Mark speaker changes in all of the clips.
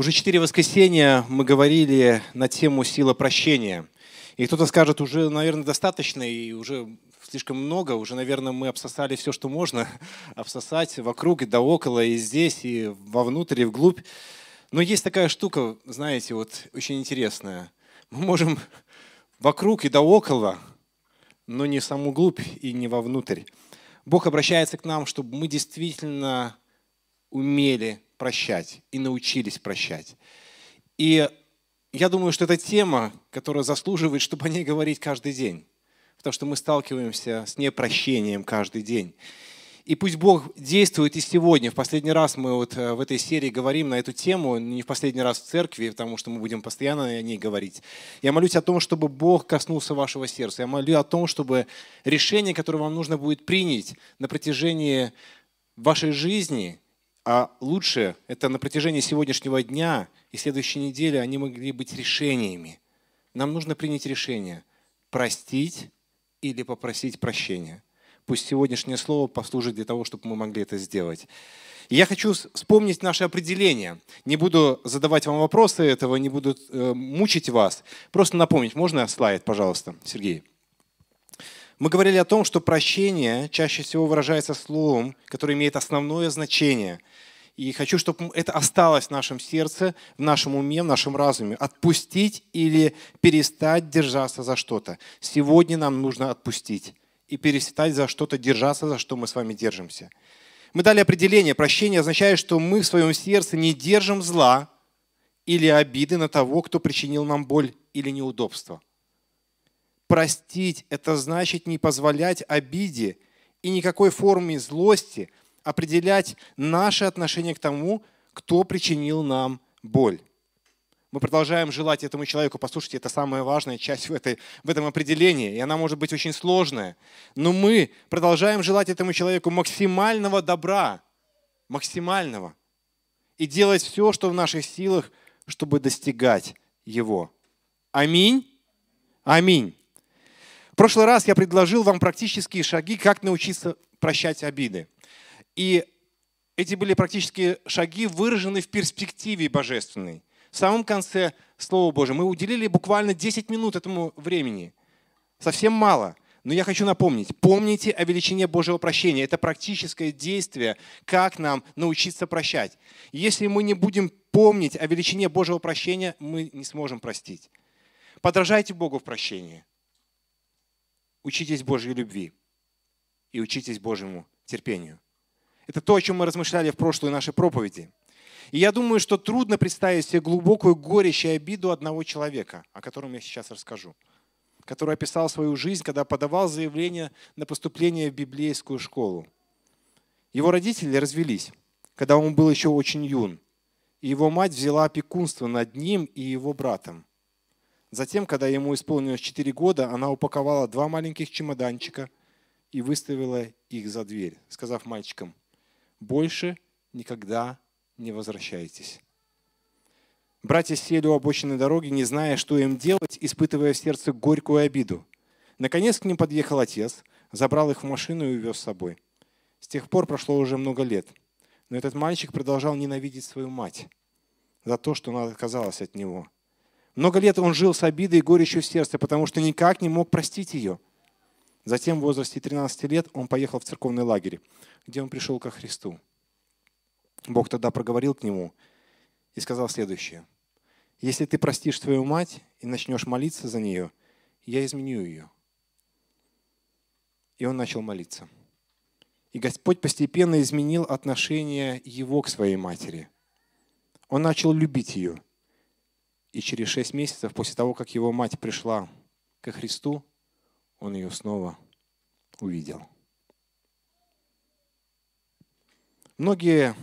Speaker 1: Уже четыре воскресенья мы говорили на тему «Сила прощения». И кто-то скажет, уже, наверное, достаточно и уже слишком много, уже, наверное, мы обсосали все, что можно обсосать вокруг и да около, и здесь, и вовнутрь, и вглубь. Но есть такая штука, знаете, вот очень интересная. Мы можем вокруг и да около, но не в саму глубь и не вовнутрь. Бог обращается к нам, чтобы мы действительно умели прощать и научились прощать. И я думаю, что это тема, которая заслуживает, чтобы о ней говорить каждый день. Потому что мы сталкиваемся с непрощением каждый день. И пусть Бог действует и сегодня. В последний раз мы вот э, в этой серии говорим на эту тему, не в последний раз в церкви, потому что мы будем постоянно о ней говорить. Я молюсь о том, чтобы Бог коснулся вашего сердца. Я молю о том, чтобы решение, которое вам нужно будет принять на протяжении вашей жизни, а лучше это на протяжении сегодняшнего дня и следующей недели они могли быть решениями. Нам нужно принять решение – простить или попросить прощения. Пусть сегодняшнее слово послужит для того, чтобы мы могли это сделать. Я хочу вспомнить наше определение. Не буду задавать вам вопросы этого, не буду э, мучить вас. Просто напомнить. Можно слайд, пожалуйста, Сергей? Мы говорили о том, что прощение чаще всего выражается словом, которое имеет основное значение. И хочу, чтобы это осталось в нашем сердце, в нашем уме, в нашем разуме. Отпустить или перестать держаться за что-то. Сегодня нам нужно отпустить и перестать за что-то держаться, за что мы с вами держимся. Мы дали определение. Прощение означает, что мы в своем сердце не держим зла или обиды на того, кто причинил нам боль или неудобство. Простить – это значит не позволять обиде и никакой форме злости – определять наше отношение к тому, кто причинил нам боль. Мы продолжаем желать этому человеку. Послушайте, это самая важная часть в, этой, в этом определении, и она может быть очень сложная. Но мы продолжаем желать этому человеку максимального добра, максимального, и делать все, что в наших силах, чтобы достигать его. Аминь. Аминь. В прошлый раз я предложил вам практические шаги, как научиться прощать обиды. И эти были практически шаги выражены в перспективе божественной. В самом конце Слова Божьего мы уделили буквально 10 минут этому времени. Совсем мало. Но я хочу напомнить, помните о величине Божьего прощения. Это практическое действие, как нам научиться прощать. Если мы не будем помнить о величине Божьего прощения, мы не сможем простить. Подражайте Богу в прощении. Учитесь Божьей любви и учитесь Божьему терпению. Это то, о чем мы размышляли в прошлой нашей проповеди. И я думаю, что трудно представить себе глубокую горечь и обиду одного человека, о котором я сейчас расскажу, который описал свою жизнь, когда подавал заявление на поступление в библейскую школу. Его родители развелись, когда он был еще очень юн, и его мать взяла опекунство над ним и его братом. Затем, когда ему исполнилось 4 года, она упаковала два маленьких чемоданчика и выставила их за дверь, сказав мальчикам, больше никогда не возвращайтесь. Братья сели у обочины дороги, не зная, что им делать, испытывая в сердце горькую обиду. Наконец к ним подъехал отец, забрал их в машину и увез с собой. С тех пор прошло уже много лет. Но этот мальчик продолжал ненавидеть свою мать за то, что она отказалась от него. Много лет он жил с обидой и горечью в сердце, потому что никак не мог простить ее. Затем в возрасте 13 лет он поехал в церковный лагерь где он пришел ко Христу. Бог тогда проговорил к нему и сказал следующее. «Если ты простишь свою мать и начнешь молиться за нее, я изменю ее». И он начал молиться. И Господь постепенно изменил отношение его к своей матери. Он начал любить ее. И через шесть месяцев после того, как его мать пришла ко Христу, он ее снова увидел. Многие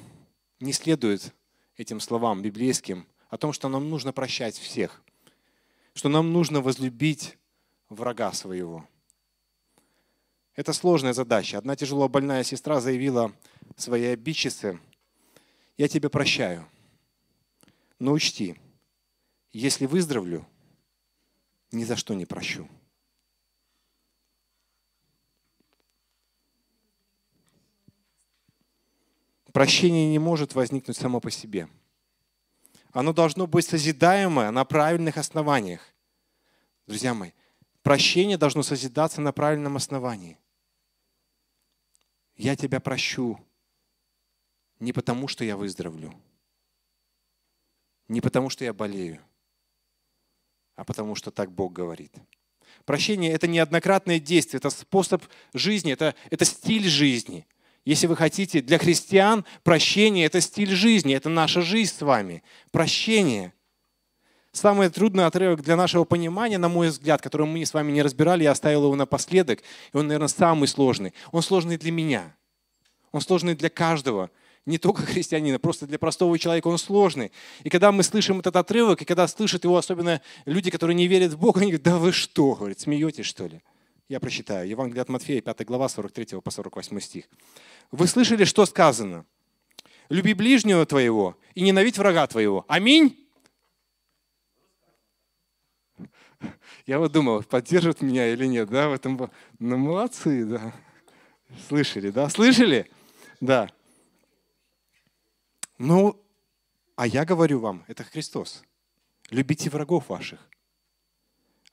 Speaker 1: не следуют этим словам библейским о том, что нам нужно прощать всех, что нам нужно возлюбить врага своего. Это сложная задача. Одна тяжело больная сестра заявила своей обидчице, я тебя прощаю, но учти, если выздоровлю, ни за что не прощу. Прощение не может возникнуть само по себе. оно должно быть созидаемое на правильных основаниях. Друзья мои, прощение должно созидаться на правильном основании. Я тебя прощу не потому, что я выздоровлю, не потому, что я болею, а потому, что так Бог говорит. Прощение – это неоднократное действие, это способ жизни, это, это стиль жизни. Если вы хотите, для христиан прощение – это стиль жизни, это наша жизнь с вами. Прощение. Самый трудный отрывок для нашего понимания, на мой взгляд, который мы с вами не разбирали, я оставил его напоследок, и он, наверное, самый сложный. Он сложный для меня. Он сложный для каждого не только христианина, просто для простого человека он сложный. И когда мы слышим этот отрывок, и когда слышат его особенно люди, которые не верят в Бога, они говорят, да вы что, говорит, смеетесь что ли? Я прочитаю. Евангелие от Матфея, 5 глава, 43 по 48 стих. Вы слышали, что сказано? Люби ближнего твоего и ненавидь врага твоего. Аминь? Я вот думал, поддержат меня или нет, да, в этом. Ну, молодцы, да. Слышали, да? Слышали? Да. Ну, а я говорю вам, это Христос. Любите врагов ваших.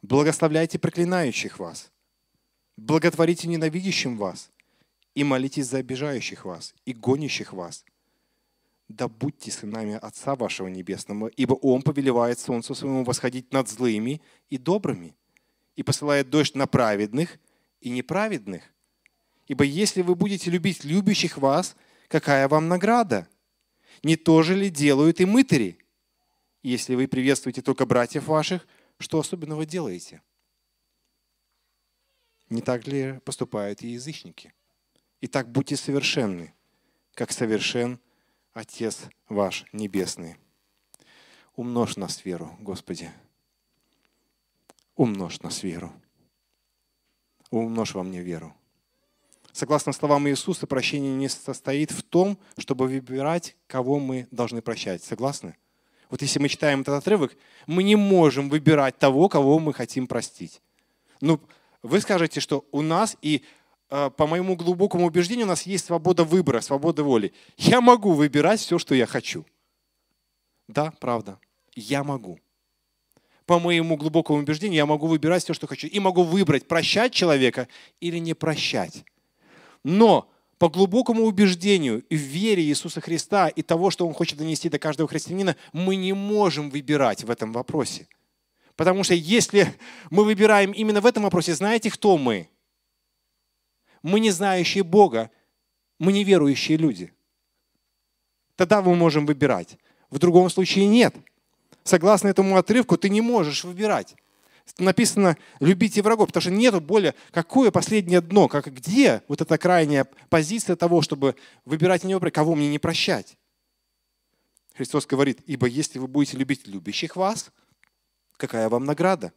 Speaker 1: Благословляйте проклинающих вас. Благотворите ненавидящим вас. И молитесь за обижающих вас и гонящих вас. Да будьте сынами Отца вашего Небесного, ибо Он повелевает солнцу своему восходить над злыми и добрыми, и посылает дождь на праведных и неправедных. Ибо если вы будете любить любящих вас, какая вам награда – не то же ли делают и мытари? Если вы приветствуете только братьев ваших, что особенного делаете? Не так ли поступают и язычники? Итак, будьте совершенны, как совершен Отец ваш Небесный. Умножь нас веру, Господи. Умножь нас веру. Умножь во мне веру. Согласно словам Иисуса, прощение не состоит в том, чтобы выбирать, кого мы должны прощать. Согласны? Вот если мы читаем этот отрывок, мы не можем выбирать того, кого мы хотим простить. Ну, вы скажете, что у нас и э, по моему глубокому убеждению у нас есть свобода выбора, свобода воли. Я могу выбирать все, что я хочу. Да, правда. Я могу. По моему глубокому убеждению я могу выбирать все, что хочу. И могу выбрать, прощать человека или не прощать. Но по глубокому убеждению и вере Иисуса Христа и того, что Он хочет донести до каждого христианина, мы не можем выбирать в этом вопросе. Потому что если мы выбираем именно в этом вопросе, знаете, кто мы? Мы не знающие Бога, мы неверующие люди. Тогда мы можем выбирать. В другом случае нет. Согласно этому отрывку, ты не можешь выбирать написано «любите врагов», потому что нету более, какое последнее дно, как, где вот эта крайняя позиция того, чтобы выбирать не выбрать, кого мне не прощать. Христос говорит, ибо если вы будете любить любящих вас, какая вам награда?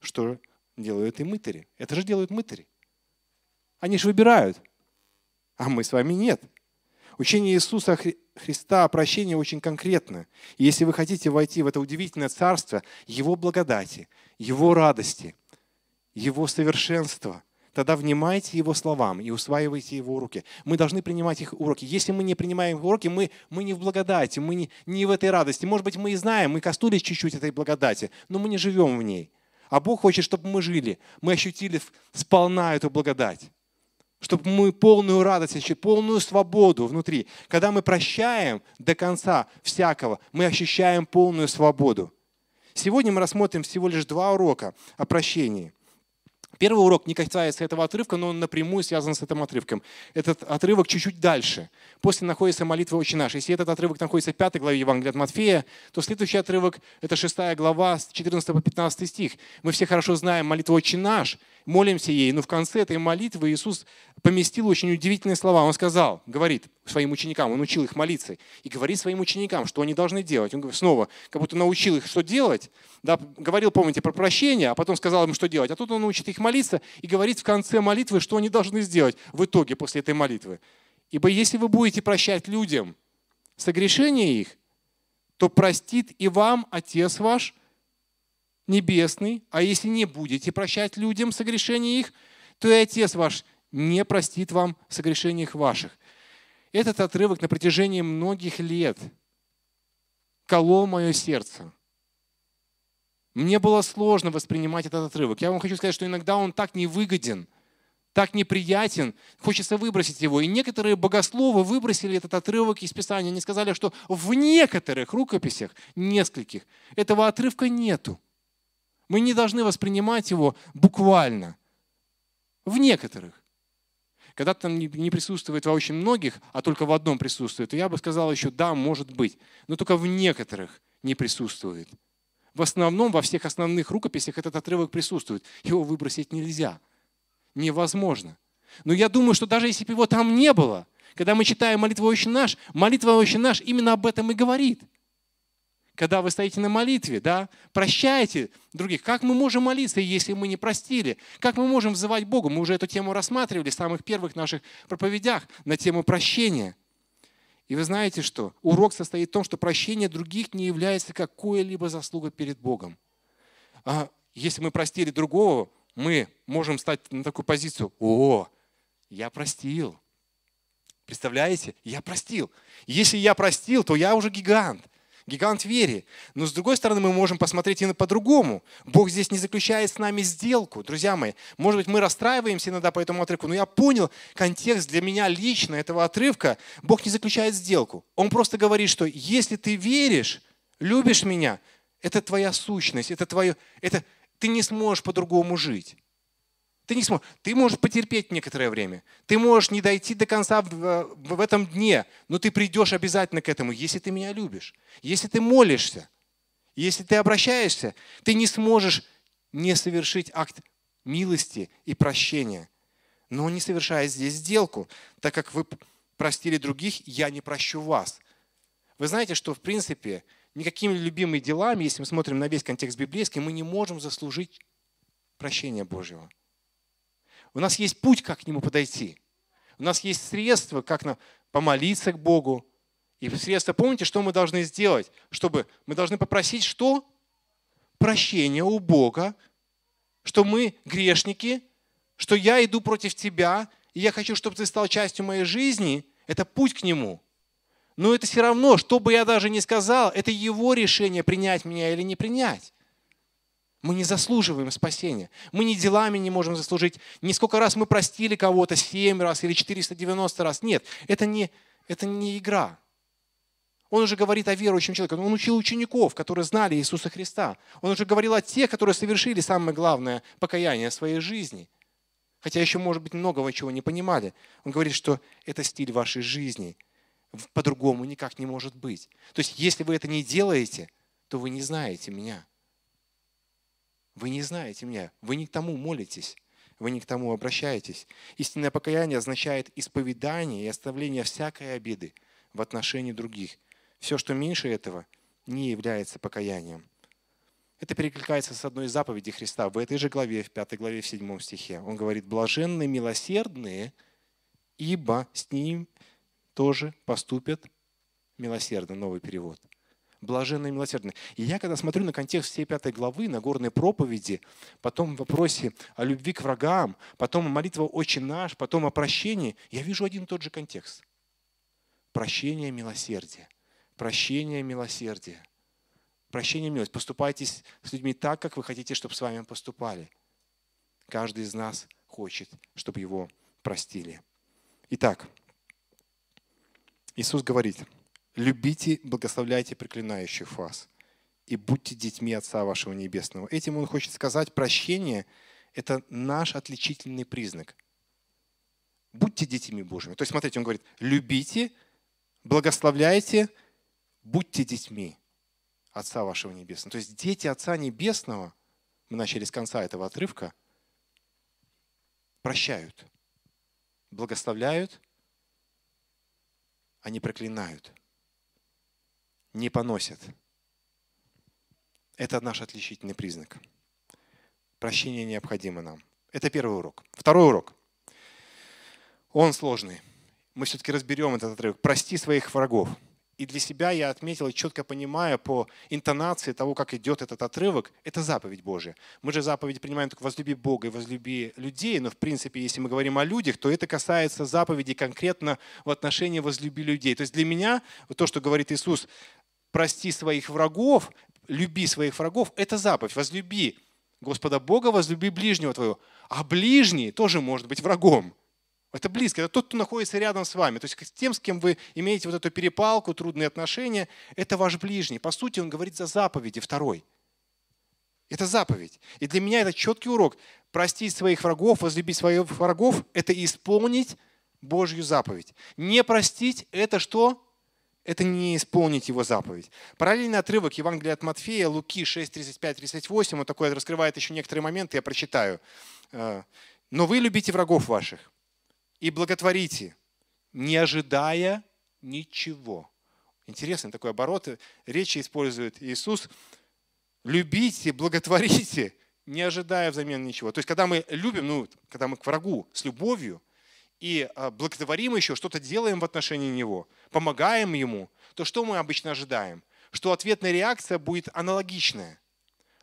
Speaker 1: Что делают и мытари? Это же делают мытари. Они же выбирают, а мы с вами нет. Учение Иисуса Христа о прощении очень конкретно. И если вы хотите войти в это удивительное царство Его благодати, Его радости, Его совершенства, тогда внимайте Его словам и усваивайте Его уроки. Мы должны принимать их уроки. Если мы не принимаем уроки, мы, мы не в благодати, мы не, не в этой радости. Может быть, мы и знаем, мы коснулись чуть-чуть этой благодати, но мы не живем в ней. А Бог хочет, чтобы мы жили, мы ощутили сполна эту благодать чтобы мы полную радость, полную свободу внутри. Когда мы прощаем до конца всякого, мы ощущаем полную свободу. Сегодня мы рассмотрим всего лишь два урока о прощении. Первый урок не касается этого отрывка, но он напрямую связан с этим отрывком. Этот отрывок чуть-чуть дальше. После находится молитва «Отче наш». Если этот отрывок находится в пятой главе Евангелия от Матфея, то следующий отрывок – это шестая глава с 14 по 15 стих. Мы все хорошо знаем молитву «Отче наш», молимся ей, но в конце этой молитвы Иисус поместил очень удивительные слова. Он сказал, говорит своим ученикам, он учил их молиться, и говорит своим ученикам, что они должны делать. Он снова как будто научил их, что делать. Да, говорил, помните, про прощение, а потом сказал им, что делать. А тут он учит их молиться и говорит в конце молитвы, что они должны сделать в итоге после этой молитвы. Ибо если вы будете прощать людям согрешения их, то простит и вам Отец ваш – небесный, а если не будете прощать людям согрешения их, то и Отец ваш не простит вам согрешений их ваших. Этот отрывок на протяжении многих лет колол мое сердце. Мне было сложно воспринимать этот отрывок. Я вам хочу сказать, что иногда он так невыгоден, так неприятен, хочется выбросить его. И некоторые богословы выбросили этот отрывок из Писания. Они сказали, что в некоторых рукописях, нескольких, этого отрывка нету. Мы не должны воспринимать его буквально. В некоторых. Когда там не присутствует во очень многих, а только в одном присутствует, то я бы сказал еще, да, может быть, но только в некоторых не присутствует. В основном, во всех основных рукописях этот отрывок присутствует. Его выбросить нельзя. Невозможно. Но я думаю, что даже если бы его там не было, когда мы читаем молитву «Отче наш», молитва «Отче наш» именно об этом и говорит. Когда вы стоите на молитве, да, прощайте других. Как мы можем молиться, если мы не простили? Как мы можем взывать Богу? Мы уже эту тему рассматривали в самых первых наших проповедях на тему прощения – и вы знаете что? Урок состоит в том, что прощение других не является какой-либо заслугой перед Богом. А если мы простили другого, мы можем стать на такую позицию. О, я простил. Представляете? Я простил. Если я простил, то я уже гигант гигант вере. Но с другой стороны, мы можем посмотреть и по-другому. Бог здесь не заключает с нами сделку. Друзья мои, может быть, мы расстраиваемся иногда по этому отрывку, но я понял контекст для меня лично этого отрывка. Бог не заключает сделку. Он просто говорит, что если ты веришь, любишь меня, это твоя сущность, это твое, это, ты не сможешь по-другому жить. Ты не сможешь. Ты можешь потерпеть некоторое время. Ты можешь не дойти до конца в, в этом дне, но ты придешь обязательно к этому, если ты меня любишь. Если ты молишься, если ты обращаешься, ты не сможешь не совершить акт милости и прощения. Но не совершает здесь сделку, так как вы простили других, я не прощу вас. Вы знаете, что в принципе никакими любимыми делами, если мы смотрим на весь контекст библейский, мы не можем заслужить прощения Божьего. У нас есть путь, как к Нему подойти. У нас есть средства, как нам помолиться к Богу. И средства, помните, что мы должны сделать? Чтобы мы должны попросить что? Прощение у Бога, что мы грешники, что я иду против тебя, и я хочу, чтобы ты стал частью моей жизни. Это путь к Нему. Но это все равно, что бы я даже ни сказал, это Его решение, принять меня или не принять. Мы не заслуживаем спасения. Мы ни делами не можем заслужить. Не сколько раз мы простили кого-то, 7 раз или 490 раз. Нет, это не, это не игра. Он уже говорит о верующем человеке. Он учил учеников, которые знали Иисуса Христа. Он уже говорил о тех, которые совершили самое главное покаяние своей жизни. Хотя еще, может быть, многого чего не понимали. Он говорит, что это стиль вашей жизни. По-другому никак не может быть. То есть, если вы это не делаете, то вы не знаете меня. Вы не знаете меня, вы не к тому молитесь, вы не к тому обращаетесь. Истинное покаяние означает исповедание и оставление всякой обиды в отношении других. Все, что меньше этого, не является покаянием. Это перекликается с одной из заповедей Христа в этой же главе, в пятой главе, в седьмом стихе. Он говорит, блаженные милосердные, ибо с ним тоже поступят милосердно, новый перевод – блаженные милосердные. И я, когда смотрю на контекст всей пятой главы, на горной проповеди, потом в вопросе о любви к врагам, потом молитва «Отче наш», потом о прощении, я вижу один и тот же контекст. Прощение, милосердие. Прощение, милосердие. Прощение, милость. Поступайте с людьми так, как вы хотите, чтобы с вами поступали. Каждый из нас хочет, чтобы его простили. Итак, Иисус говорит – Любите, благословляйте проклинающих вас и будьте детьми Отца вашего Небесного. Этим он хочет сказать, прощение – это наш отличительный признак. Будьте детьми Божьими. То есть, смотрите, он говорит, любите, благословляйте, будьте детьми Отца вашего Небесного. То есть дети Отца Небесного, мы начали с конца этого отрывка, прощают, благословляют, они проклинают – не поносят. Это наш отличительный признак. Прощение необходимо нам. Это первый урок. Второй урок. Он сложный. Мы все-таки разберем этот отрывок. Прости своих врагов. И для себя я отметил, четко понимая по интонации того, как идет этот отрывок, это заповедь Божия. Мы же заповедь принимаем только возлюби Бога и возлюби людей, но в принципе, если мы говорим о людях, то это касается заповеди конкретно в отношении возлюби людей. То есть для меня то, что говорит Иисус, прости своих врагов, люби своих врагов, это заповедь. Возлюби Господа Бога, возлюби ближнего твоего. А ближний тоже может быть врагом. Это близко, это тот, кто находится рядом с вами. То есть с тем, с кем вы имеете вот эту перепалку, трудные отношения, это ваш ближний. По сути, он говорит за заповеди второй. Это заповедь. И для меня это четкий урок. Простить своих врагов, возлюбить своих врагов – это исполнить Божью заповедь. Не простить – это что? Это не исполнить его заповедь. Параллельный отрывок Евангелия от Матфея, Луки 6, 35, 38, он такой раскрывает еще некоторые моменты, я прочитаю. Э, «Но вы любите врагов ваших, и благотворите, не ожидая ничего. Интересный такой оборот. Речи использует Иисус. Любите, благотворите, не ожидая взамен ничего. То есть, когда мы любим, ну, когда мы к врагу с любовью и а, благотворим еще, что-то делаем в отношении него, помогаем ему, то что мы обычно ожидаем? Что ответная реакция будет аналогичная.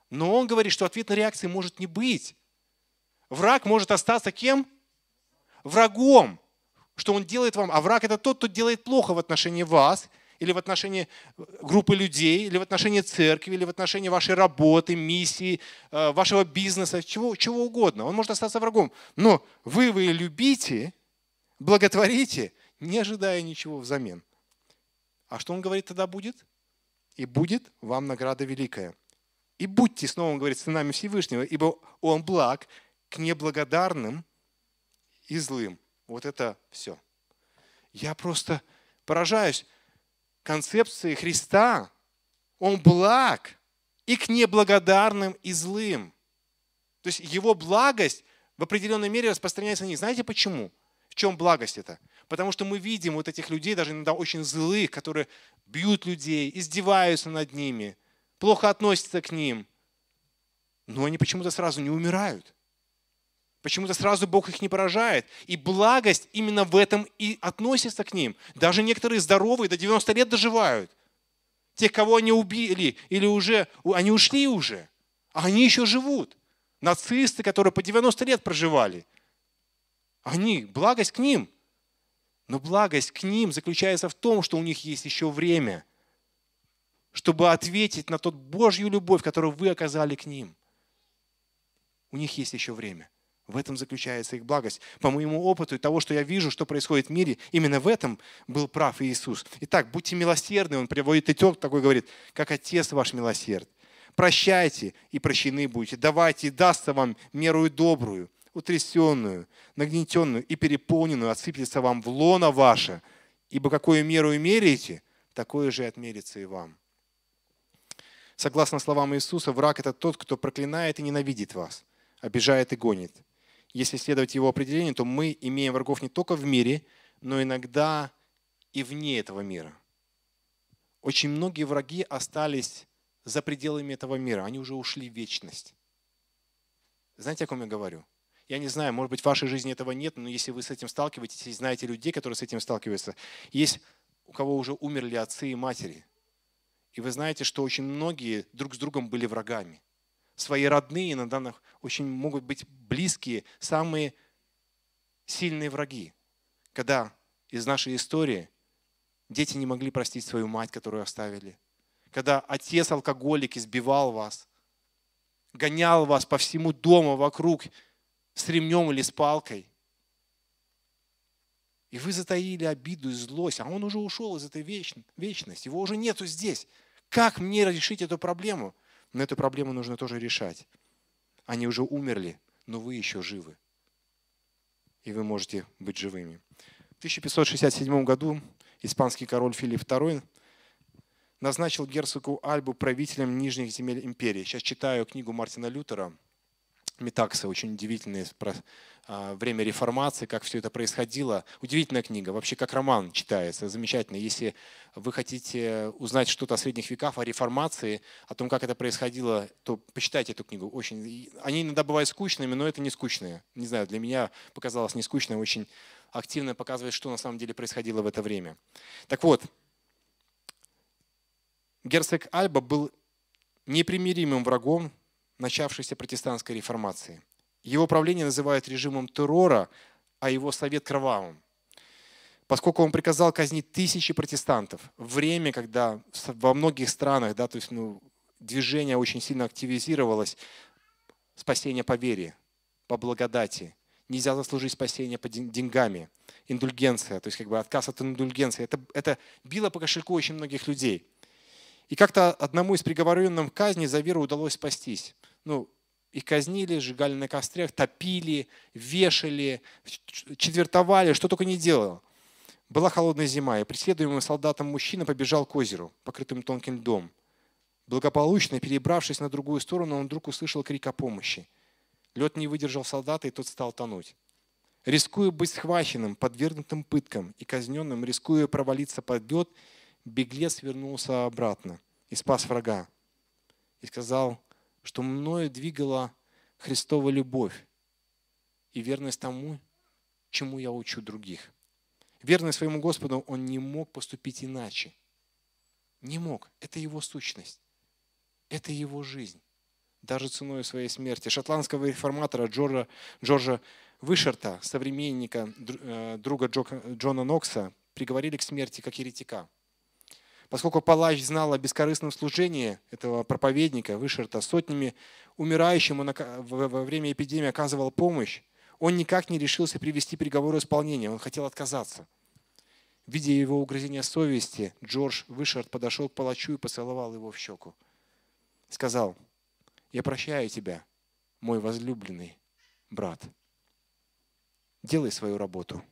Speaker 1: Но он говорит, что ответной реакции может не быть. Враг может остаться кем? врагом, что он делает вам. А враг это тот, кто делает плохо в отношении вас, или в отношении э, группы людей, или в отношении церкви, или в отношении вашей работы, миссии, э, вашего бизнеса, чего, чего угодно. Он может остаться врагом. Но вы вы любите, благотворите, не ожидая ничего взамен. А что он говорит тогда будет? И будет вам награда великая. И будьте, снова он говорит, сынами Всевышнего, ибо он благ к неблагодарным и злым. Вот это все. Я просто поражаюсь концепции Христа. Он благ и к неблагодарным и злым. То есть его благость в определенной мере распространяется на них. Знаете почему? В чем благость это? Потому что мы видим вот этих людей, даже иногда очень злых, которые бьют людей, издеваются над ними, плохо относятся к ним. Но они почему-то сразу не умирают. Почему-то сразу Бог их не поражает. И благость именно в этом и относится к ним. Даже некоторые здоровые до 90 лет доживают. Тех, кого они убили, или уже, они ушли уже, а они еще живут. Нацисты, которые по 90 лет проживали. Они, благость к ним. Но благость к ним заключается в том, что у них есть еще время, чтобы ответить на тот Божью любовь, которую вы оказали к ним. У них есть еще время. В этом заключается их благость. По моему опыту и того, что я вижу, что происходит в мире, именно в этом был прав Иисус. Итак, будьте милосердны. Он приводит итог такой, говорит, как Отец ваш милосерд. Прощайте, и прощены будете. Давайте, и дастся вам мерую добрую, утрясенную, нагнетенную и переполненную, отсыплется вам в лоно ваше. Ибо какую меру меряете, такое же отмерится и вам. Согласно словам Иисуса, враг – это тот, кто проклинает и ненавидит вас, обижает и гонит если следовать его определению, то мы имеем врагов не только в мире, но иногда и вне этого мира. Очень многие враги остались за пределами этого мира, они уже ушли в вечность. Знаете, о ком я говорю? Я не знаю, может быть, в вашей жизни этого нет, но если вы с этим сталкиваетесь, и знаете людей, которые с этим сталкиваются, есть у кого уже умерли отцы и матери. И вы знаете, что очень многие друг с другом были врагами свои родные, иногда очень могут быть близкие, самые сильные враги. Когда из нашей истории дети не могли простить свою мать, которую оставили. Когда отец алкоголик избивал вас, гонял вас по всему дому вокруг с ремнем или с палкой. И вы затаили обиду и злость, а он уже ушел из этой вечности, его уже нету здесь. Как мне решить эту проблему? Но эту проблему нужно тоже решать. Они уже умерли, но вы еще живы. И вы можете быть живыми. В 1567 году испанский король Филипп II назначил герцогу Альбу правителем нижних земель империи. Сейчас читаю книгу Мартина Лютера Метакса, очень удивительное а, время реформации, как все это происходило. Удивительная книга, вообще как роман читается, замечательно. Если вы хотите узнать что-то о средних веках, о реформации, о том, как это происходило, то почитайте эту книгу. Очень... Они иногда бывают скучными, но это не скучные. Не знаю, для меня показалось не скучно, очень активно показывает, что на самом деле происходило в это время. Так вот, герцог Альба был непримиримым врагом начавшейся протестантской реформации. Его правление называют режимом террора, а его совет кровавым. поскольку он приказал казнить тысячи протестантов, время, когда во многих странах, да, то есть ну, движение очень сильно активизировалось, спасение по вере, по благодати. Нельзя заслужить спасение по деньгами. Индульгенция, то есть как бы отказ от индульгенции. Это, это било по кошельку очень многих людей. И как-то одному из приговоренных к казни за веру удалось спастись. Ну, их казнили, сжигали на кострях, топили, вешали, четвертовали, что только не делал. Была холодная зима, и преследуемый солдатом мужчина побежал к озеру, покрытым тонким льдом. Благополучно перебравшись на другую сторону, он вдруг услышал крик о помощи. Лед не выдержал солдата, и тот стал тонуть. Рискуя быть схваченным, подвергнутым пыткам и казненным, рискуя провалиться под лед, беглец вернулся обратно и спас врага. И сказал, что мною двигала Христова любовь и верность тому, чему я учу других. Верный своему Господу, он не мог поступить иначе. Не мог. Это его сущность. Это его жизнь. Даже ценой своей смерти. Шотландского реформатора Джорджа, Джорджа Вышерта, современника, э, друга Джона Нокса, приговорили к смерти как еретика. Поскольку палач знал о бескорыстном служении этого проповедника Вышерта, сотнями умирающим во время эпидемии оказывал помощь, он никак не решился привести приговор исполнение, он хотел отказаться. Видя его угрызение совести, Джордж Вышард подошел к палачу и поцеловал его в щеку. Сказал, я прощаю тебя, мой возлюбленный брат. Делай свою работу.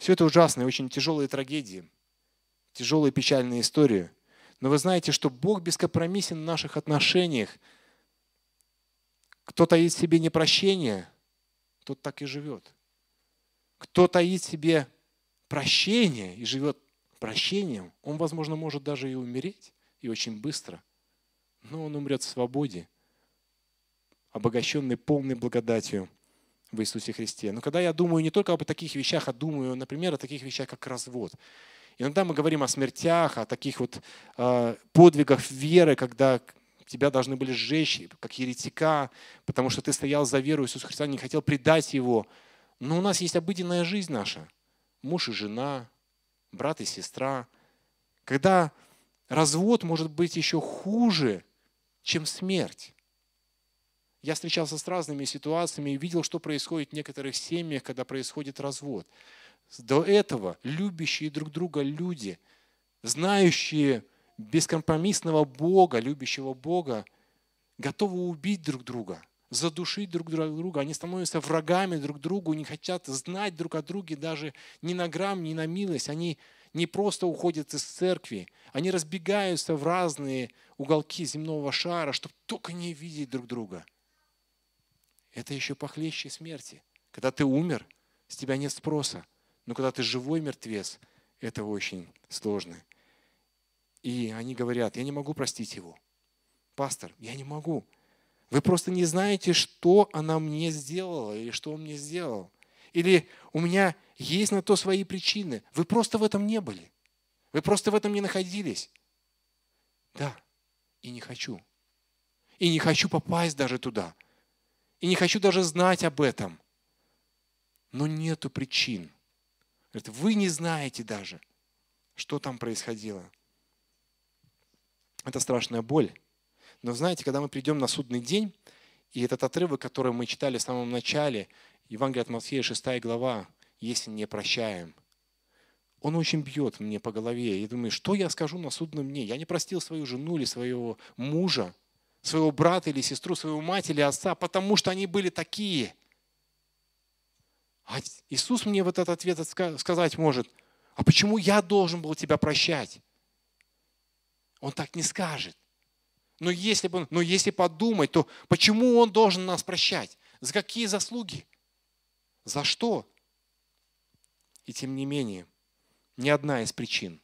Speaker 1: Все это ужасные, очень тяжелые трагедии, тяжелые печальные истории. Но вы знаете, что Бог бескомпромиссен в наших отношениях. Кто таит в себе непрощение, тот так и живет. Кто таит в себе прощение и живет прощением, он, возможно, может даже и умереть, и очень быстро. Но он умрет в свободе, обогащенный полной благодатью в Иисусе Христе. Но когда я думаю не только об таких вещах, а думаю, например, о таких вещах, как развод. Иногда мы говорим о смертях, о таких вот э, подвигах веры, когда тебя должны были сжечь, как еретика, потому что ты стоял за веру Иисуса Христа, не хотел предать Его. Но у нас есть обыденная жизнь наша. Муж и жена, брат и сестра. Когда развод может быть еще хуже, чем смерть. Я встречался с разными ситуациями и видел, что происходит в некоторых семьях, когда происходит развод. До этого любящие друг друга люди, знающие бескомпромиссного Бога, любящего Бога, готовы убить друг друга, задушить друг друга. Они становятся врагами друг другу, не хотят знать друг о друге даже ни на грамм, ни на милость. Они не просто уходят из церкви, они разбегаются в разные уголки земного шара, чтобы только не видеть друг друга – это еще похлеще смерти. Когда ты умер, с тебя нет спроса. Но когда ты живой мертвец, это очень сложно. И они говорят, я не могу простить его. Пастор, я не могу. Вы просто не знаете, что она мне сделала или что он мне сделал. Или у меня есть на то свои причины. Вы просто в этом не были. Вы просто в этом не находились. Да, и не хочу. И не хочу попасть даже туда. И не хочу даже знать об этом. Но нету причин. Говорит, вы не знаете даже, что там происходило. Это страшная боль. Но знаете, когда мы придем на судный день, и этот отрывок, который мы читали в самом начале, Евангелие от Матфея, 6 глава, «Если не прощаем», он очень бьет мне по голове. Я думаю, что я скажу на судном дне? Я не простил свою жену или своего мужа своего брата или сестру, своего мать или отца, потому что они были такие. А Иисус мне вот этот ответ сказать может, а почему я должен был тебя прощать? Он так не скажет. Но если, бы, но если подумать, то почему он должен нас прощать? За какие заслуги? За что? И тем не менее, ни одна из причин,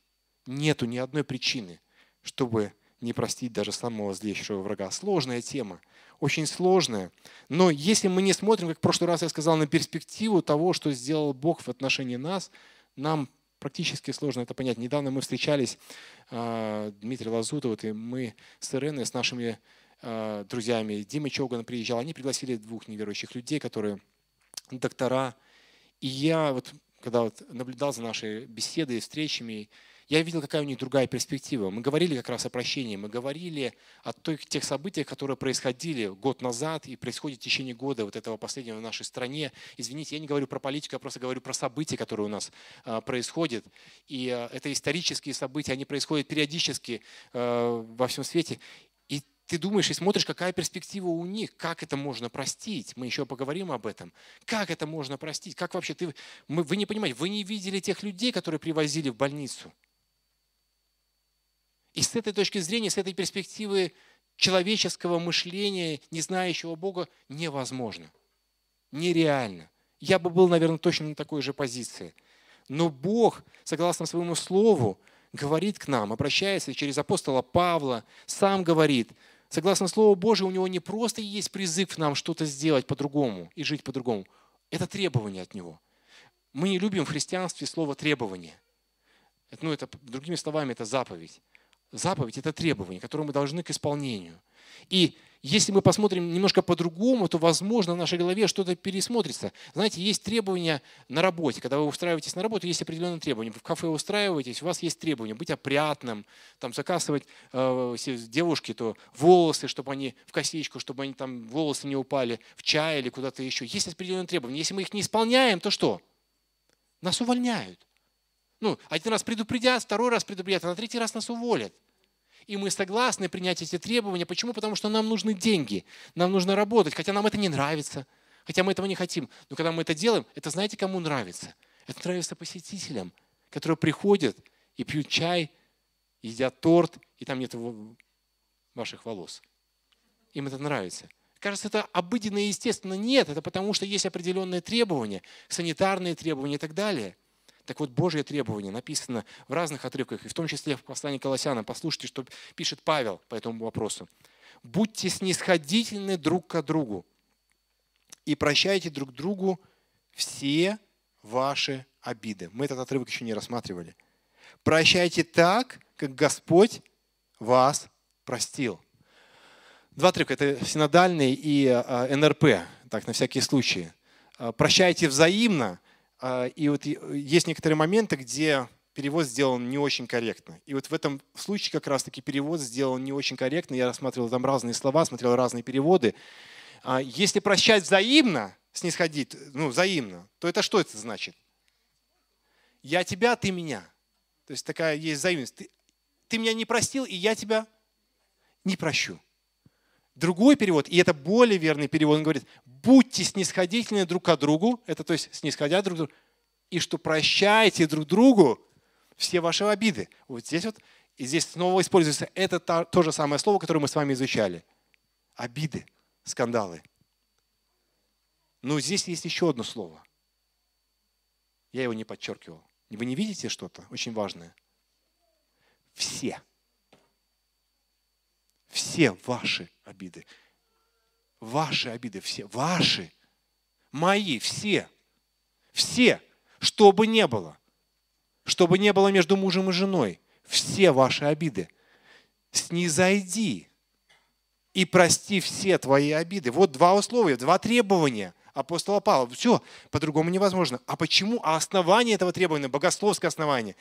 Speaker 1: нету ни одной причины, чтобы не простить даже самого злейшего врага. Сложная тема, очень сложная. Но если мы не смотрим, как в прошлый раз я сказал, на перспективу того, что сделал Бог в отношении нас, нам практически сложно это понять. Недавно мы встречались, а, Дмитрий Лазутов, и мы с Иреной, с нашими а, друзьями, Дима Чоган приезжал, они пригласили двух неверующих людей, которые доктора, И я вот, когда вот наблюдал за нашей беседой, встречами, я видел, какая у них другая перспектива. Мы говорили как раз о прощении, мы говорили о тех событиях, которые происходили год назад и происходят в течение года вот этого последнего в нашей стране. Извините, я не говорю про политику, я просто говорю про события, которые у нас а, происходят. И а, это исторические события, они происходят периодически а, во всем свете. И ты думаешь и смотришь, какая перспектива у них, как это можно простить. Мы еще поговорим об этом. Как это можно простить? Как вообще ты... Мы, вы не понимаете, вы не видели тех людей, которые привозили в больницу. И с этой точки зрения, с этой перспективы человеческого мышления, не знающего Бога, невозможно. Нереально. Я бы был, наверное, точно на такой же позиции. Но Бог, согласно своему слову, говорит к нам, обращается через апостола Павла, сам говорит, согласно Слову Божию, у него не просто есть призыв нам что-то сделать по-другому и жить по-другому. Это требование от него. Мы не любим в христианстве слово «требование». Ну, это, другими словами, это заповедь. Заповедь – это требование, которое мы должны к исполнению. И если мы посмотрим немножко по-другому, то, возможно, в нашей голове что-то пересмотрится. Знаете, есть требования на работе. Когда вы устраиваетесь на работу, есть определенные требования. Вы в кафе устраиваетесь, у вас есть требования быть опрятным, там, заказывать э, девушке то волосы, чтобы они в косичку, чтобы они там волосы не упали в чай или куда-то еще. Есть определенные требования. Если мы их не исполняем, то что? Нас увольняют. Ну, один раз предупредят, второй раз предупредят, а на третий раз нас уволят. И мы согласны принять эти требования. Почему? Потому что нам нужны деньги, нам нужно работать, хотя нам это не нравится, хотя мы этого не хотим. Но когда мы это делаем, это знаете, кому нравится? Это нравится посетителям, которые приходят и пьют чай, едят торт, и там нет ваших волос. Им это нравится. Кажется, это обыденно и естественно. Нет, это потому что есть определенные требования, санитарные требования и так далее – так вот, Божье требование написано в разных отрывках, и в том числе в послании Колоссянам. Послушайте, что пишет Павел по этому вопросу. «Будьте снисходительны друг к другу и прощайте друг другу все ваши обиды». Мы этот отрывок еще не рассматривали. «Прощайте так, как Господь вас простил». Два отрывка, это синодальный и а, НРП, так, на всякий случай. «Прощайте взаимно, и вот есть некоторые моменты, где перевод сделан не очень корректно. И вот в этом случае как раз-таки перевод сделан не очень корректно. Я рассматривал там разные слова, смотрел разные переводы. А, если прощать взаимно, снисходить, ну, взаимно, то это что это значит? Я тебя, ты меня. То есть такая есть взаимность. Ты, ты меня не простил, и я тебя не прощу. Другой перевод, и это более верный перевод, он говорит, будьте снисходительны друг к другу, это то есть снисходя друг к другу, и что прощайте друг другу все ваши обиды. Вот здесь вот, и здесь снова используется это то, то же самое слово, которое мы с вами изучали. Обиды, скандалы. Но здесь есть еще одно слово. Я его не подчеркивал. Вы не видите что-то очень важное? Все все ваши обиды. Ваши обиды все. Ваши. Мои. Все. Все. Что бы ни было. Что бы ни было между мужем и женой. Все ваши обиды. Снизойди и прости все твои обиды. Вот два условия, два требования апостола Павла. Все, по-другому невозможно. А почему? А основание этого требования, богословское основание.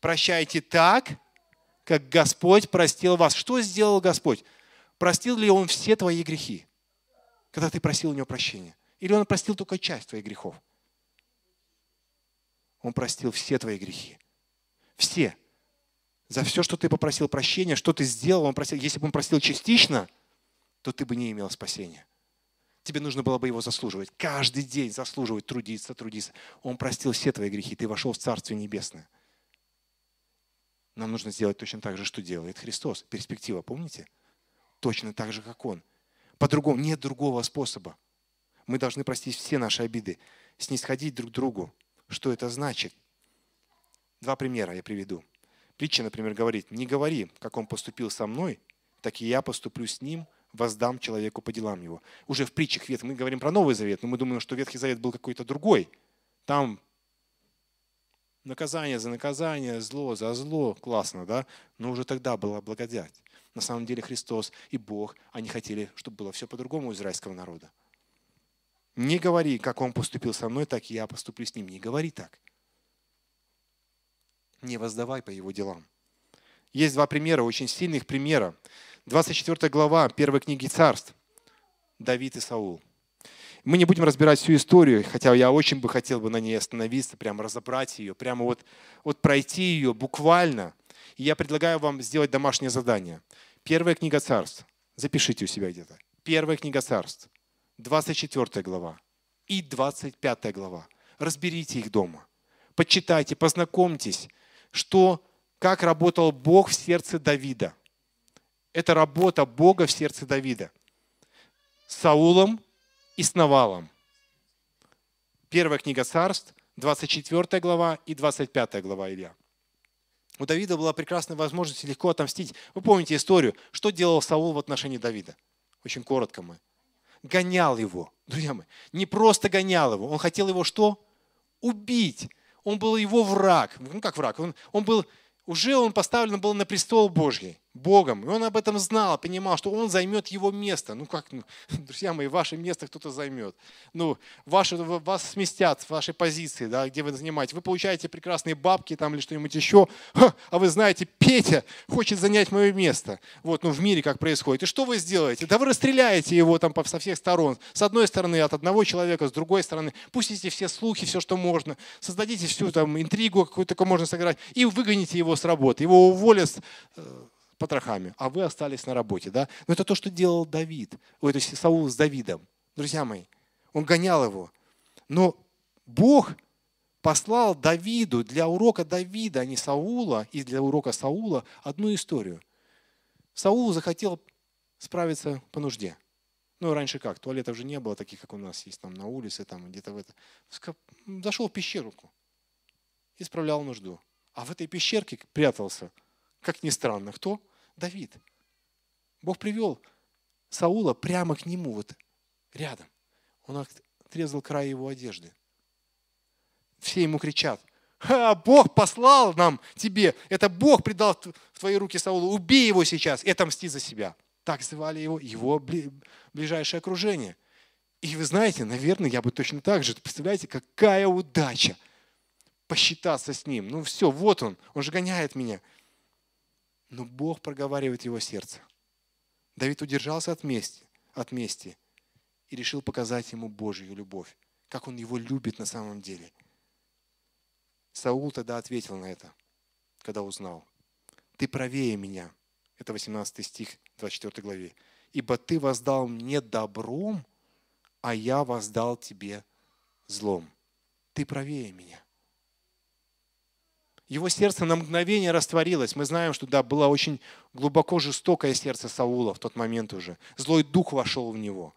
Speaker 1: Прощайте так, как Господь простил вас. Что сделал Господь? Простил ли Он все твои грехи, когда ты просил у Него прощения? Или Он простил только часть твоих грехов? Он простил все твои грехи. Все. За все, что ты попросил прощения, что ты сделал, он просил. Если бы он простил частично, то ты бы не имел спасения. Тебе нужно было бы его заслуживать. Каждый день заслуживать, трудиться, трудиться. Он простил все твои грехи. Ты вошел в Царствие Небесное. Нам нужно сделать точно так же, что делает Христос. Перспектива, помните? Точно так же, как Он. По-другому, нет другого способа. Мы должны простить все наши обиды, снисходить друг другу. Что это значит? Два примера я приведу. Притча, например, говорит, не говори, как он поступил со мной, так и я поступлю с ним, воздам человеку по делам его. Уже в притчах Вет мы говорим про Новый Завет, но мы думаем, что Ветхий Завет был какой-то другой. Там Наказание за наказание, зло за зло, классно, да? Но уже тогда была благодать. На самом деле Христос и Бог, они хотели, чтобы было все по-другому у израильского народа.
Speaker 2: Не говори, как он поступил со мной, так и я поступлю с ним. Не говори так. Не воздавай по его делам. Есть два примера, очень сильных примера. 24 глава первой книги царств. Давид и Саул. Мы не будем разбирать всю историю, хотя я очень бы хотел бы на ней остановиться, прямо разобрать ее, прямо вот, вот пройти ее буквально. И я предлагаю вам сделать домашнее задание. Первая книга царств. Запишите у себя где-то. Первая книга царств. 24 глава и 25 глава. Разберите их дома. Почитайте, познакомьтесь, что, как работал Бог в сердце Давида. Это работа Бога в сердце Давида. Саулом и с Навалом. Первая книга царств, 24 глава и 25 глава Илья. У Давида была прекрасная возможность легко отомстить. Вы помните историю, что делал Саул в отношении Давида? Очень коротко мы. Гонял его, друзья мои. Не просто гонял его, он хотел его что? Убить. Он был его враг. Ну как враг? Он, он был, уже он поставлен был на престол Божий. Богом. И он об этом знал, понимал, что он займет его место. Ну как, ну, друзья мои, ваше место кто-то займет. Ну, ваши, вас сместят с вашей позиции, да, где вы занимаете. Вы получаете прекрасные бабки там или что-нибудь еще, а вы знаете, Петя хочет занять мое место. Вот, ну в мире как происходит. И что вы сделаете? Да вы расстреляете его там со всех сторон. С одной стороны от одного человека, с другой стороны. Пустите все слухи, все, что можно. Создадите всю там интригу, какую только можно сыграть. И выгоните его с работы. Его уволят э, потрохами, а вы остались на работе. Да? Но это то, что делал Давид, ой, то есть Саул с Давидом. Друзья мои, он гонял его. Но Бог послал Давиду для урока Давида, а не Саула, и для урока Саула одну историю. Саул захотел справиться по нужде. Ну, раньше как, туалетов же не было таких, как у нас есть там на улице, там где-то в это. Зашел в пещерку и справлял нужду. А в этой пещерке прятался, как ни странно, кто? Давид. Бог привел Саула прямо к нему, вот рядом. Он отрезал край его одежды. Все ему кричат, Ха, Бог послал нам тебе, это Бог придал в твои руки Саула, убей его сейчас и отомсти за себя. Так звали его, его ближайшее окружение. И вы знаете, наверное, я бы точно так же, представляете, какая удача посчитаться с ним. Ну все, вот он, он же гоняет меня. Но Бог проговаривает его сердце. Давид удержался от мести, от мести и решил показать ему Божью любовь, как он его любит на самом деле. Саул тогда ответил на это, когда узнал. «Ты правее меня». Это 18 стих 24 главе. «Ибо ты воздал мне добром, а я воздал тебе злом». Ты правее меня. Его сердце на мгновение растворилось. Мы знаем, что да, было очень глубоко жестокое сердце Саула в тот момент уже. Злой дух вошел в него.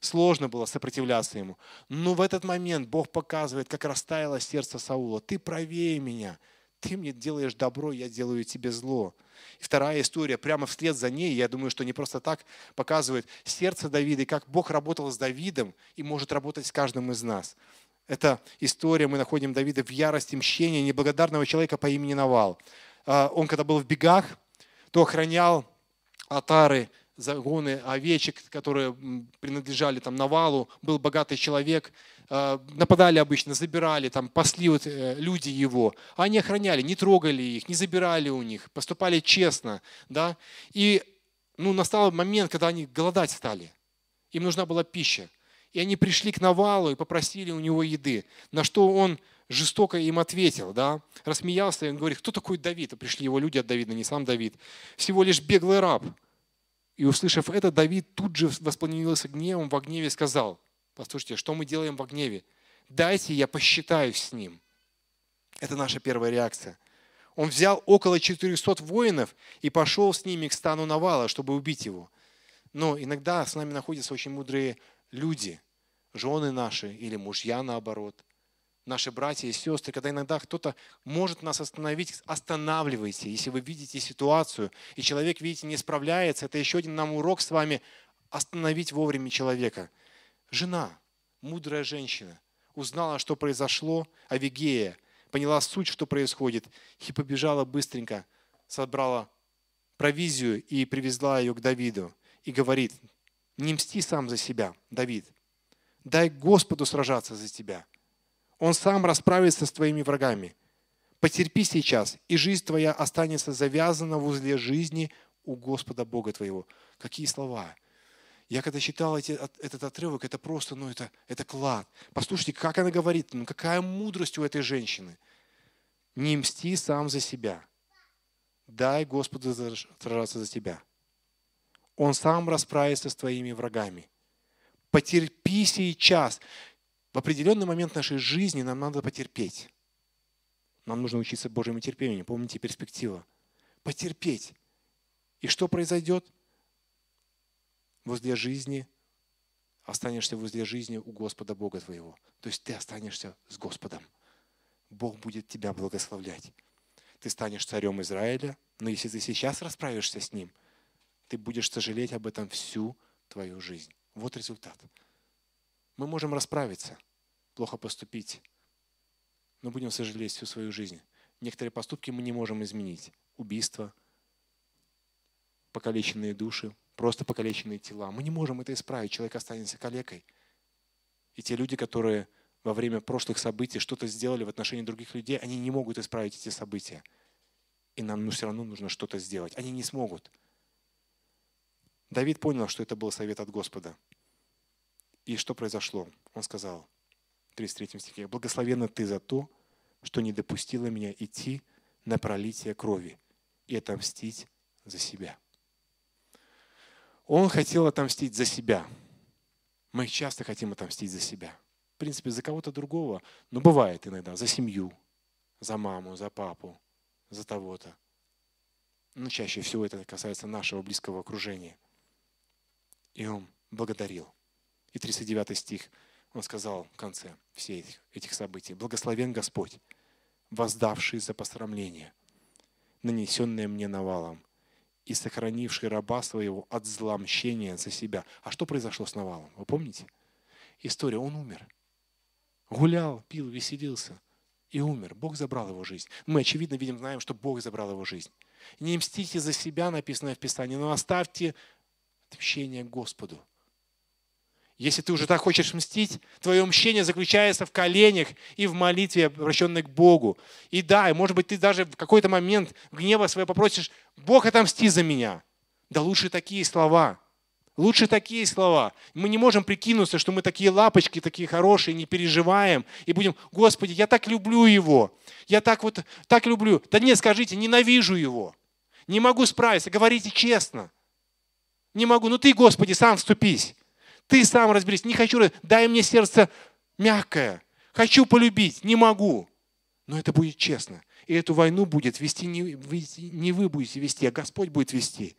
Speaker 2: Сложно было сопротивляться ему. Но в этот момент Бог показывает, как растаяло сердце Саула. Ты правее меня. Ты мне делаешь добро, я делаю тебе зло. И вторая история, прямо вслед за ней, я думаю, что не просто так показывает сердце Давида и как Бог работал с Давидом и может работать с каждым из нас. Это история, мы находим Давида в ярости мщения неблагодарного человека по имени Навал. А, он, когда был в бегах, то охранял отары, загоны овечек, которые принадлежали там Навалу, был богатый человек, а, нападали обычно, забирали, там пасли вот э, люди его, а они охраняли, не трогали их, не забирали у них, поступали честно, да, и ну, настал момент, когда они голодать стали, им нужна была пища, и они пришли к Навалу и попросили у него еды. На что он жестоко им ответил, да, рассмеялся и он говорит, кто такой Давид? И пришли его люди от Давида, не сам Давид. Всего лишь беглый раб. И услышав это, Давид тут же воспламенился гневом, в гневе сказал, послушайте, что мы делаем в гневе? Дайте я посчитаюсь с ним. Это наша первая реакция. Он взял около 400 воинов и пошел с ними к стану Навала, чтобы убить его. Но иногда с нами находятся очень мудрые люди, жены наши или мужья наоборот, наши братья и сестры, когда иногда кто-то может нас остановить, останавливайте. Если вы видите ситуацию, и человек, видите, не справляется, это еще один нам урок с вами остановить вовремя человека. Жена, мудрая женщина, узнала, что произошло, Авигея, поняла суть, что происходит, и побежала быстренько, собрала провизию и привезла ее к Давиду. И говорит, не мсти сам за себя, Давид, Дай Господу сражаться за тебя. Он сам расправится с твоими врагами. Потерпи сейчас, и жизнь твоя останется завязана в узле жизни у Господа Бога твоего. Какие слова! Я когда читал эти, этот отрывок, это просто, ну это, это клад. Послушайте, как она говорит, ну какая мудрость у этой женщины. Не мсти сам за себя. Дай Господу сражаться за тебя. Он сам расправится с твоими врагами. Потерпи сейчас. В определенный момент нашей жизни нам надо потерпеть. Нам нужно учиться Божьему терпению. Помните перспектива. Потерпеть. И что произойдет? Возле жизни останешься возле жизни у Господа Бога твоего. То есть ты останешься с Господом. Бог будет тебя благословлять. Ты станешь царем Израиля, но если ты сейчас расправишься с ним, ты будешь сожалеть об этом всю твою жизнь. Вот результат. Мы можем расправиться, плохо поступить, но будем сожалеть всю свою жизнь. Некоторые поступки мы не можем изменить. Убийство, покалеченные души, просто покалеченные тела. Мы не можем это исправить. Человек останется калекой. И те люди, которые во время прошлых событий что-то сделали в отношении других людей, они не могут исправить эти события. И нам ну, все равно нужно что-то сделать. Они не смогут. Давид понял, что это был совет от Господа. И что произошло? Он сказал в 33 стихе, «Благословенна ты за то, что не допустила меня идти на пролитие крови и отомстить за себя». Он хотел отомстить за себя. Мы часто хотим отомстить за себя. В принципе, за кого-то другого, но бывает иногда, за семью, за маму, за папу, за того-то. Но чаще всего это касается нашего близкого окружения. И он благодарил. И 39 стих он сказал в конце всех этих, событий. «Благословен Господь, воздавший за посрамление, нанесенное мне навалом, и сохранивший раба своего от зломщения за себя». А что произошло с Навалом? Вы помните? История. Он умер. Гулял, пил, веселился и умер. Бог забрал его жизнь. Мы, очевидно, видим, знаем, что Бог забрал его жизнь. Не мстите за себя, написано в Писании, но оставьте отмщение Господу. Если ты уже так хочешь мстить, твое мщение заключается в коленях и в молитве, обращенной к Богу. И да, может быть, ты даже в какой-то момент гнева своего попросишь, Бог отомсти за меня. Да лучше такие слова. Лучше такие слова. Мы не можем прикинуться, что мы такие лапочки, такие хорошие, не переживаем и будем, Господи, я так люблю его. Я так вот, так люблю. Да нет, скажите, ненавижу его. Не могу справиться. Говорите честно. Не могу. Ну ты, Господи, сам вступись. Ты сам разберись. Не хочу, дай мне сердце мягкое. Хочу полюбить, не могу. Но это будет честно. И эту войну будет вести не, не вы будете вести, а Господь будет вести.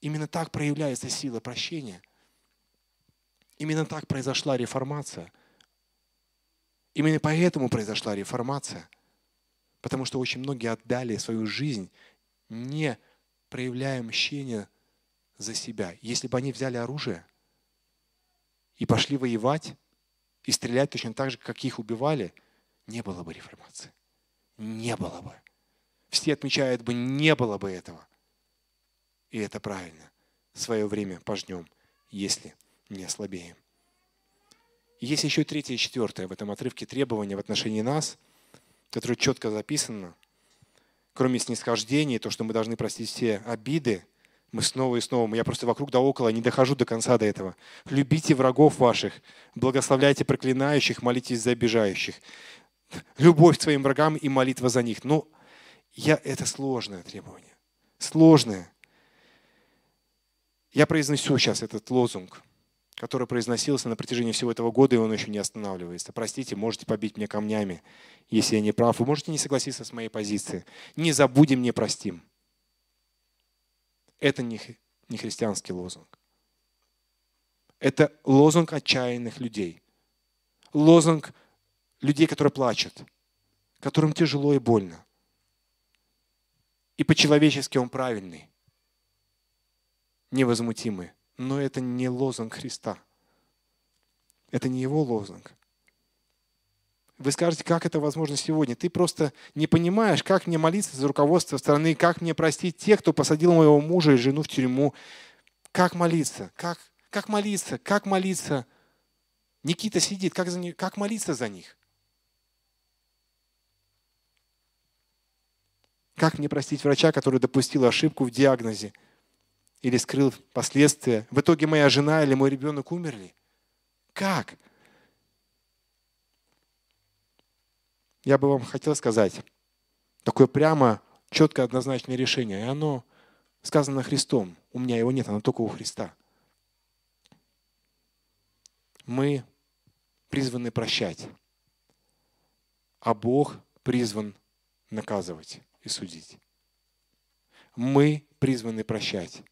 Speaker 2: Именно так проявляется сила прощения. Именно так произошла реформация. Именно поэтому произошла реформация. Потому что очень многие отдали свою жизнь, не проявляя мщения за себя. Если бы они взяли оружие – и пошли воевать и стрелять точно так же, как их убивали, не было бы реформации. Не было бы. Все отмечают бы, не было бы этого. И это правильно. Свое время пожнем, если не ослабеем. Есть еще третье и четвертое в этом отрывке требования в отношении нас, которое четко записано. Кроме снисхождения, то, что мы должны простить все обиды, мы снова и снова, я просто вокруг да около, не дохожу до конца до этого. Любите врагов ваших, благословляйте проклинающих, молитесь за обижающих. Любовь к своим врагам и молитва за них. Ну, я, это сложное требование. Сложное. Я произнесу сейчас этот лозунг, который произносился на протяжении всего этого года, и он еще не останавливается. Простите, можете побить меня камнями, если я не прав. Вы можете не согласиться с моей позицией. Не забудем, не простим. Это не, христианский лозунг. Это лозунг отчаянных людей. Лозунг людей, которые плачут, которым тяжело и больно. И по-человечески он правильный, невозмутимый. Но это не лозунг Христа. Это не его лозунг. Вы скажете, как это возможно сегодня? Ты просто не понимаешь, как мне молиться за руководство страны, как мне простить тех, кто посадил моего мужа и жену в тюрьму. Как молиться? Как, как молиться? Как молиться Никита сидит, как, за них, как молиться за них? Как мне простить врача, который допустил ошибку в диагнозе или скрыл последствия? В итоге моя жена или мой ребенок умерли? Как? Я бы вам хотел сказать, такое прямо, четкое, однозначное решение. И оно сказано Христом. У меня его нет, оно только у Христа. Мы призваны прощать, а Бог призван наказывать и судить. Мы призваны прощать,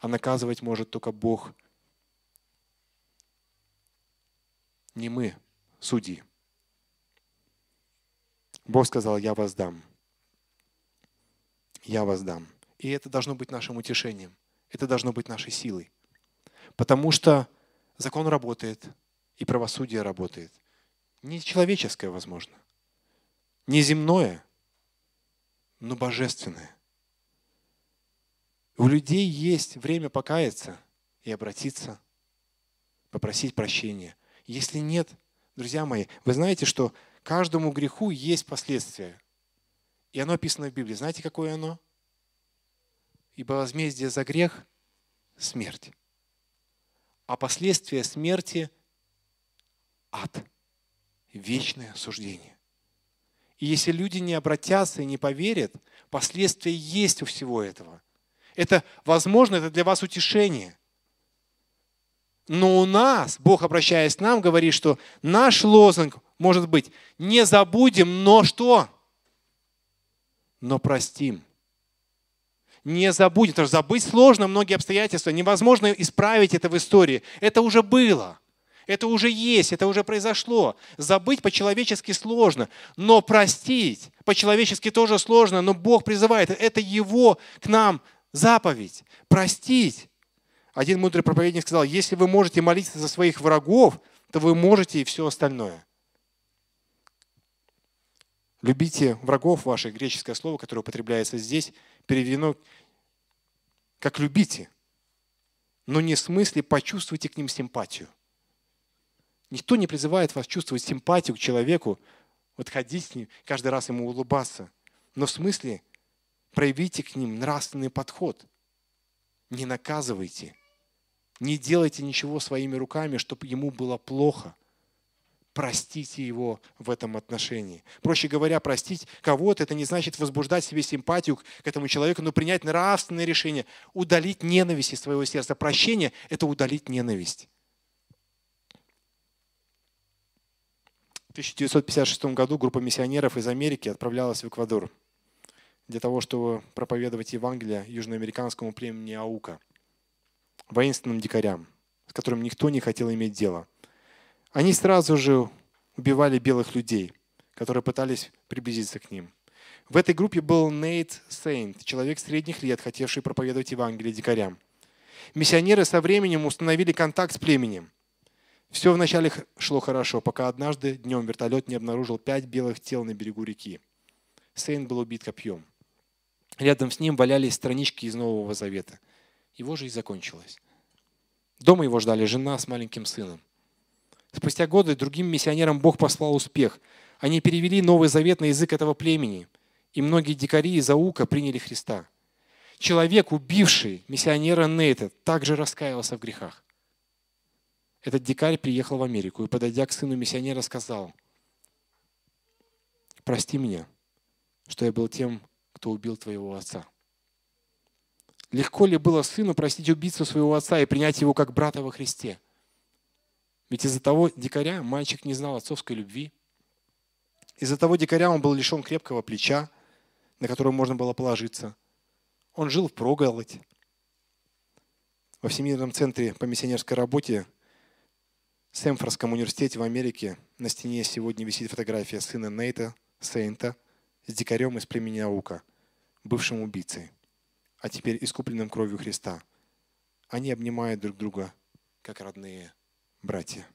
Speaker 2: а наказывать может только Бог. Не мы, судьи. Бог сказал, я вас дам. Я вас дам. И это должно быть нашим утешением. Это должно быть нашей силой. Потому что закон работает, и правосудие работает. Не человеческое, возможно. Не земное, но божественное. У людей есть время покаяться и обратиться, попросить прощения. Если нет, друзья мои, вы знаете, что каждому греху есть последствия. И оно описано в Библии. Знаете, какое оно? Ибо возмездие за грех – смерть. А последствия смерти – ад, вечное суждение. И если люди не обратятся и не поверят, последствия есть у всего этого. Это, возможно, это для вас утешение. Но у нас, Бог, обращаясь к нам, говорит, что наш лозунг может быть «не забудем, но что?» Но простим не забудем. Потому что забыть сложно, многие обстоятельства. Невозможно исправить это в истории. Это уже было. Это уже есть, это уже произошло. Забыть по-человечески сложно, но простить по-человечески тоже сложно, но Бог призывает. Это Его к нам заповедь. Простить. Один мудрый проповедник сказал, если вы можете молиться за своих врагов, то вы можете и все остальное. Любите врагов ваших, греческое слово, которое употребляется здесь, переведено как любите, но не в смысле почувствуйте к ним симпатию. Никто не призывает вас чувствовать симпатию к человеку, вот ходить с ним, каждый раз ему улыбаться. Но в смысле проявите к ним нравственный подход. Не наказывайте. Не делайте ничего своими руками, чтобы ему было плохо – простите его в этом отношении. Проще говоря, простить кого-то, это не значит возбуждать себе симпатию к этому человеку, но принять нравственное решение, удалить ненависть из своего сердца. Прощение – это удалить ненависть. В 1956 году группа миссионеров из Америки отправлялась в Эквадор для того, чтобы проповедовать Евангелие южноамериканскому племени Аука, воинственным дикарям, с которым никто не хотел иметь дело – они сразу же убивали белых людей, которые пытались приблизиться к ним. В этой группе был Нейт Сейнт, человек средних лет, хотевший проповедовать Евангелие дикарям. Миссионеры со временем установили контакт с племенем. Все вначале шло хорошо, пока однажды днем вертолет не обнаружил пять белых тел на берегу реки. Сейн был убит копьем. Рядом с ним валялись странички из Нового Завета. Его жизнь закончилась. Дома его ждали жена с маленьким сыном. Спустя годы другим миссионерам Бог послал успех. Они перевели Новый Завет на язык этого племени, и многие дикари из Аука приняли Христа. Человек, убивший миссионера Нейта, также раскаялся в грехах. Этот дикарь приехал в Америку и, подойдя к сыну миссионера, сказал, «Прости меня, что я был тем, кто убил твоего отца». Легко ли было сыну простить убийцу своего отца и принять его как брата во Христе? Ведь из-за того дикаря мальчик не знал отцовской любви. Из-за того дикаря он был лишен крепкого плеча, на которое можно было положиться. Он жил в проголодь. Во Всемирном центре по миссионерской работе в Сэмфордском университете в Америке на стене сегодня висит фотография сына Нейта, Сейнта, с дикарем из племени Аука, бывшим убийцей, а теперь искупленным кровью Христа. Они обнимают друг друга, как родные братья.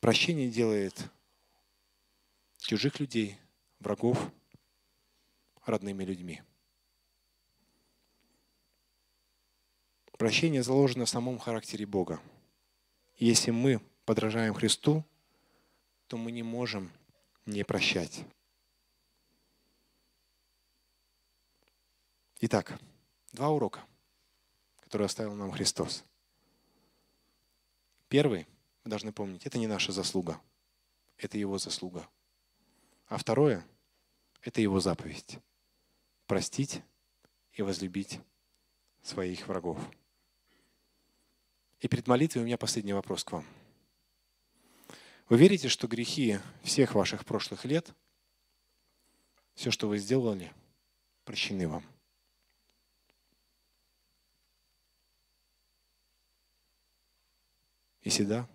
Speaker 2: Прощение делает чужих людей, врагов, родными людьми. Прощение заложено в самом характере Бога.
Speaker 1: Если мы подражаем Христу, то мы не можем не прощать. Итак, два урока, которые оставил нам Христос. Первый, вы должны помнить, это не наша заслуга, это Его заслуга. А второе, это Его заповедь. Простить и возлюбить своих врагов. И перед молитвой у меня последний вопрос к вам. Вы верите, что грехи всех ваших прошлых лет, все, что вы сделали, прощены вам? Если да,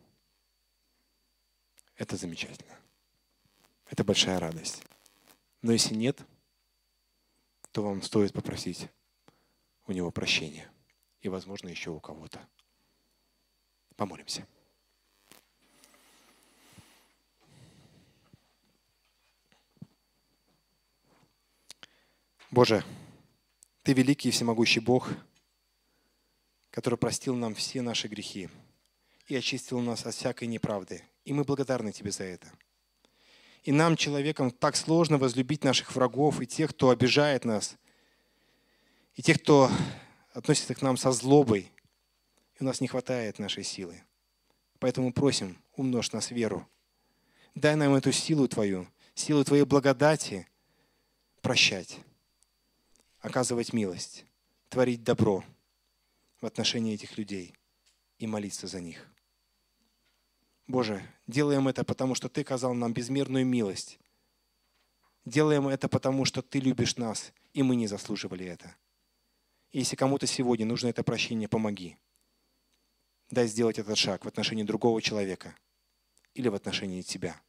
Speaker 1: это замечательно. Это большая радость. Но если нет, то вам стоит попросить у него прощения. И, возможно, еще у кого-то. Помолимся. Боже, Ты великий и всемогущий Бог, который простил нам все наши грехи и очистил нас от всякой неправды. И мы благодарны Тебе за это. И нам, человекам, так сложно возлюбить наших врагов и тех, кто обижает нас, и тех, кто относится к нам со злобой. И у нас не хватает нашей силы. Поэтому просим, умножь нас веру. Дай нам эту силу Твою, силу Твоей благодати прощать, оказывать милость, творить добро в отношении этих людей и молиться за них. Боже, делаем это, потому что Ты оказал нам безмерную милость. Делаем это, потому что Ты любишь нас, и мы не заслуживали это. Если кому-то сегодня нужно это прощение, помоги. Дай сделать этот шаг в отношении другого человека или в отношении Тебя.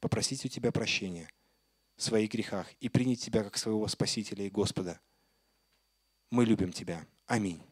Speaker 1: Попросить у Тебя прощения в своих грехах и принять Тебя как своего Спасителя и Господа. Мы любим Тебя. Аминь.